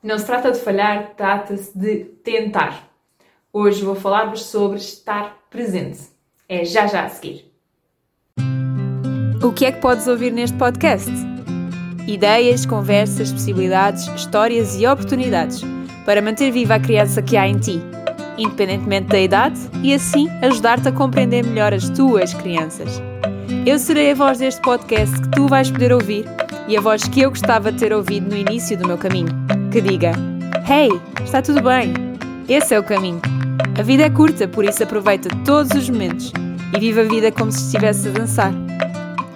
Não se trata de falhar, trata-se de tentar. Hoje vou falar-vos sobre estar presente. É já já a seguir. O que é que podes ouvir neste podcast? Ideias, conversas, possibilidades, histórias e oportunidades para manter viva a criança que há em ti, independentemente da idade, e assim ajudar-te a compreender melhor as tuas crianças. Eu serei a voz deste podcast que tu vais poder ouvir e a voz que eu gostava de ter ouvido no início do meu caminho, que diga: Hey, está tudo bem? Esse é o caminho. A vida é curta, por isso aproveita todos os momentos e viva a vida como se estivesse a dançar.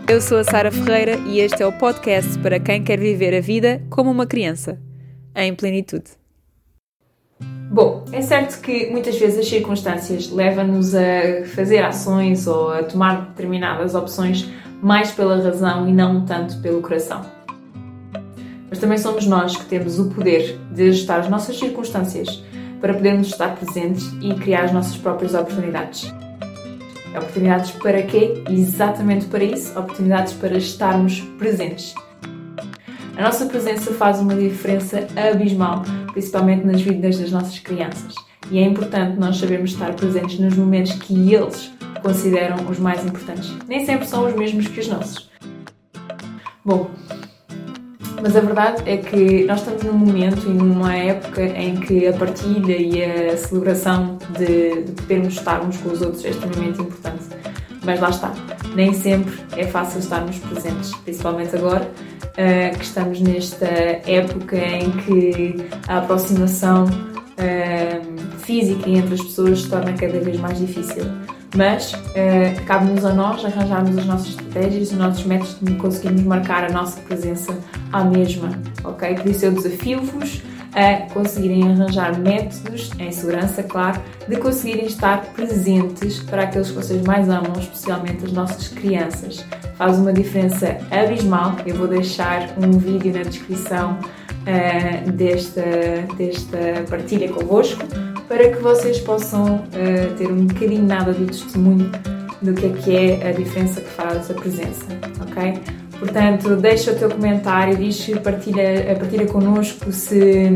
Eu sou a Sara Ferreira e este é o podcast para quem quer viver a vida como uma criança, em plenitude. Bom, é certo que muitas vezes as circunstâncias levam-nos a fazer ações ou a tomar determinadas opções mais pela razão e não tanto pelo coração. Mas também somos nós que temos o poder de ajustar as nossas circunstâncias para podermos estar presentes e criar as nossas próprias oportunidades. Oportunidades para quê? Exatamente para isso, oportunidades para estarmos presentes. A nossa presença faz uma diferença abismal, principalmente nas vidas das nossas crianças. E é importante nós sabermos estar presentes nos momentos que eles consideram os mais importantes. Nem sempre são os mesmos que os nossos. Bom, mas a verdade é que nós estamos num momento e numa época em que a partilha e a celebração de, de podermos estar uns com os outros é extremamente importante. Mas lá está, nem sempre é fácil estarmos presentes, principalmente agora uh, que estamos nesta época em que a aproximação uh, física entre as pessoas se torna cada vez mais difícil. Mas uh, cabe-nos a nós arranjarmos as nossas estratégias, os nossos métodos de conseguirmos marcar a nossa presença à mesma, ok? Por isso eu desafio-vos a conseguirem arranjar métodos, em segurança, claro, de conseguirem estar presentes para aqueles que vocês mais amam, especialmente as nossas crianças. Faz uma diferença abismal. Eu vou deixar um vídeo na descrição uh, desta, desta partilha convosco para que vocês possam uh, ter um bocadinho nada do testemunho do que é que é a diferença que faz a presença, ok? Portanto, deixa o teu comentário, diz, partilha, partilha connosco se,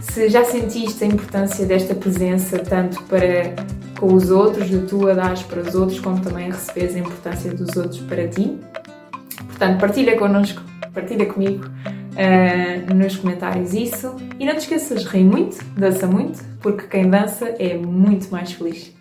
se já sentiste a importância desta presença, tanto para com os outros, de tu a dar para os outros, como também recebes a importância dos outros para ti. Portanto, partilha connosco, partilha comigo uh, nos comentários isso. E não te esqueças, ri muito, dança muito, porque quem dança é muito mais feliz.